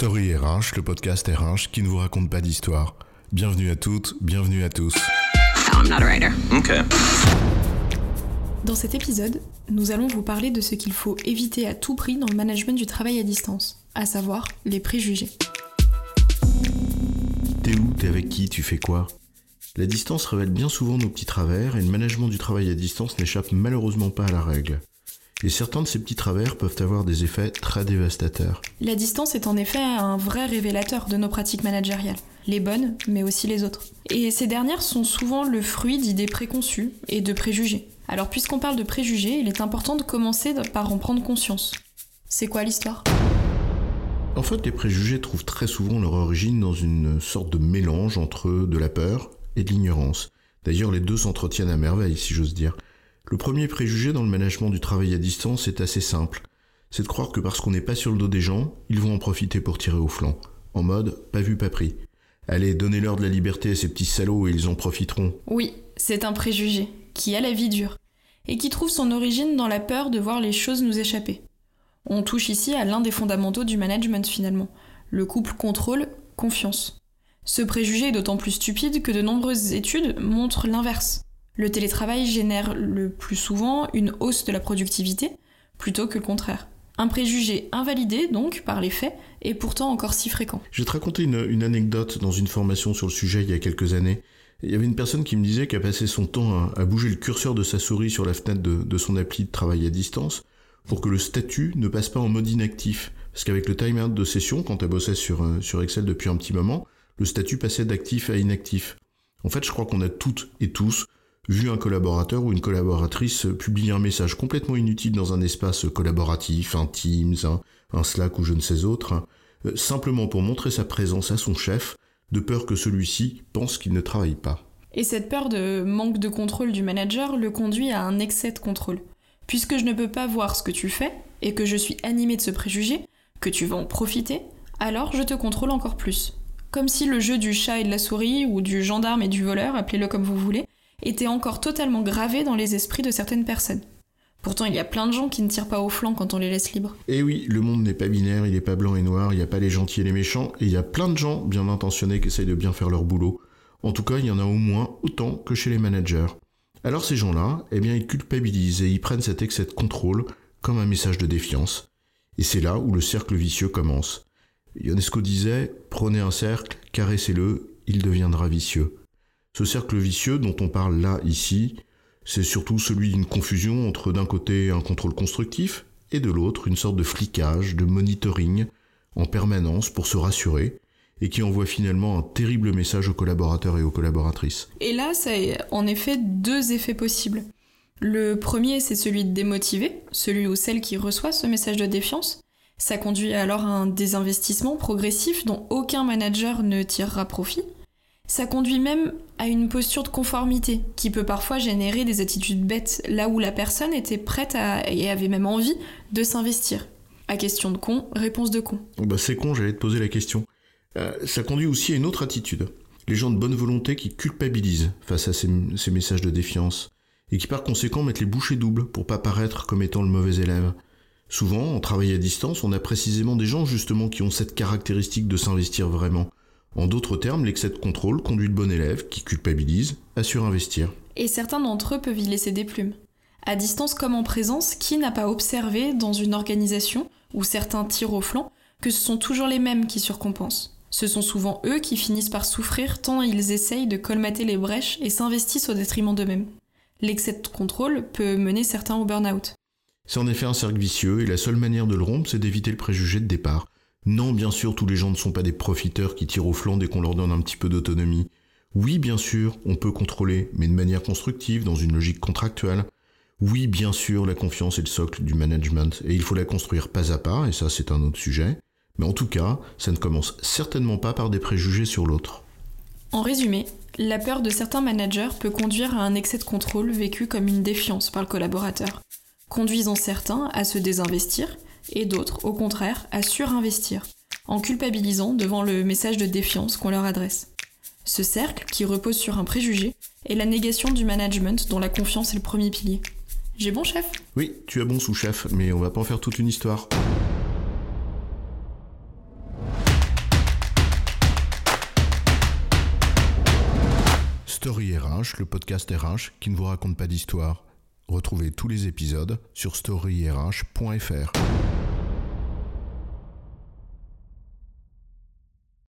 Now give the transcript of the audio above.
Story RH, le podcast RH qui ne vous raconte pas d'histoire. Bienvenue à toutes, bienvenue à tous. I'm not a writer. Okay. Dans cet épisode, nous allons vous parler de ce qu'il faut éviter à tout prix dans le management du travail à distance, à savoir les préjugés. T'es où? T'es avec qui? Tu fais quoi? La distance révèle bien souvent nos petits travers et le management du travail à distance n'échappe malheureusement pas à la règle. Et certains de ces petits travers peuvent avoir des effets très dévastateurs. La distance est en effet un vrai révélateur de nos pratiques managériales, les bonnes, mais aussi les autres. Et ces dernières sont souvent le fruit d'idées préconçues et de préjugés. Alors puisqu'on parle de préjugés, il est important de commencer par en prendre conscience. C'est quoi l'histoire? En fait, les préjugés trouvent très souvent leur origine dans une sorte de mélange entre de la peur et de l'ignorance. D'ailleurs, les deux s'entretiennent à merveille, si j'ose dire. Le premier préjugé dans le management du travail à distance est assez simple. C'est de croire que parce qu'on n'est pas sur le dos des gens, ils vont en profiter pour tirer au flanc. En mode, pas vu, pas pris. Allez, donnez-leur de la liberté à ces petits salauds et ils en profiteront. Oui, c'est un préjugé, qui a la vie dure, et qui trouve son origine dans la peur de voir les choses nous échapper. On touche ici à l'un des fondamentaux du management finalement, le couple contrôle-confiance. Ce préjugé est d'autant plus stupide que de nombreuses études montrent l'inverse. Le télétravail génère le plus souvent une hausse de la productivité plutôt que le contraire. Un préjugé invalidé donc par les faits est pourtant encore si fréquent. Je vais te raconter une, anecdote dans une formation sur le sujet il y a quelques années. Il y avait une personne qui me disait qu'elle passait son temps à, bouger le curseur de sa souris sur la fenêtre de, son appli de travail à distance pour que le statut ne passe pas en mode inactif. Parce qu'avec le timeout de session, quand elle bossait sur, euh, sur Excel depuis un petit moment, le statut passait d'actif à inactif. En fait, je crois qu'on a toutes et tous vu un collaborateur ou une collaboratrice publier un message complètement inutile dans un espace collaboratif, un Teams, un, Slack ou je ne sais autre, euh, simplement pour montrer sa présence à son chef, de peur que celui-ci pense qu'il ne travaille pas. Et cette peur de manque de contrôle du manager le conduit à un excès de contrôle. Puisque je ne peux pas voir ce que tu fais, et que je suis animé de ce préjugé, que tu vas en profiter, alors je te contrôle encore plus. Comme si le jeu du chat et de la souris, ou du gendarme et du voleur, appelez-le comme vous voulez, était encore totalement gravé dans les esprits de certaines personnes. Pourtant, il y a plein de gens qui ne tirent pas au flanc quand on les laisse libres. Eh oui, le monde n'est pas binaire, il n'est pas blanc et noir, il n'y a pas les gentils et les méchants, et il y a plein de gens bien intentionnés qui essayent de bien faire leur boulot. En tout cas, il y en a au moins autant que chez les managers. Alors ces gens-là, eh bien, ils culpabilisent et ils prennent cet excès de contrôle comme un message de défiance. Et c'est là où le cercle vicieux commence. Ionesco disait, prenez un cercle, caressez-le, il deviendra vicieux. Ce cercle vicieux dont on parle là, ici, c'est surtout celui d'une confusion entre d'un côté un contrôle constructif et de l'autre une sorte de flicage, de monitoring en permanence pour se rassurer et qui envoie finalement un terrible message aux collaborateurs et aux collaboratrices. Et là, ça a en effet deux effets possibles. Le premier, c'est celui de démotiver, celui ou celle qui reçoit ce message de défiance. Ça conduit alors à un désinvestissement progressif dont aucun manager ne tirera profit. Ça conduit même à une posture de conformité qui peut parfois générer des attitudes bêtes là où la personne était prête à, et avait même envie de s'investir. À question de con, réponse de con. Bah c'est con, j'allais te poser la question. Euh, ça conduit aussi à une autre attitude. Les gens de bonne volonté qui culpabilisent face à ces, messages de défiance et qui par conséquent mettent les bouchées doubles pour pas paraître comme étant le mauvais élève. Souvent, en travail à distance, on a précisément des gens justement qui ont cette caractéristique de s'investir vraiment, en d'autres termes, l'excès de contrôle conduit le bon élève, qui culpabilise, à surinvestir. Et certains d'entre eux peuvent y laisser des plumes. À distance comme en présence, qui n'a pas observé dans une organisation, où certains tirent au flanc, que ce sont toujours les mêmes qui surcompensent Ce sont souvent eux qui finissent par souffrir tant ils essayent de colmater les brèches et s'investissent au détriment d'eux-mêmes. L'excès de contrôle peut mener certains au burn-out. C'est en effet un cercle vicieux et la seule manière de le rompre, c'est d'éviter le préjugé de départ, non, bien sûr, tous les gens ne sont pas des profiteurs qui tirent au flanc dès qu'on leur donne un petit peu d'autonomie. Oui, bien sûr, on peut contrôler, mais de manière constructive, dans une logique contractuelle. Oui, bien sûr, la confiance est le socle du management, et il faut la construire pas à pas, et ça c'est un autre sujet. Mais en tout cas, ça ne commence certainement pas par des préjugés sur l'autre. En résumé, la peur de certains managers peut conduire à un excès de contrôle vécu comme une défiance par le collaborateur, conduisant certains à se désinvestir, et d'autres, au contraire, à surinvestir, en culpabilisant devant le message de défiance qu'on leur adresse. Ce cercle, qui repose sur un préjugé, est la négation du management dont la confiance est le premier pilier. J'ai bon chef? Oui, tu as bon sous-chef, mais on va pas en faire toute une histoire. Story RH, le podcast RH qui ne vous raconte pas d'histoire. Retrouvez tous les épisodes sur storyrh.fr.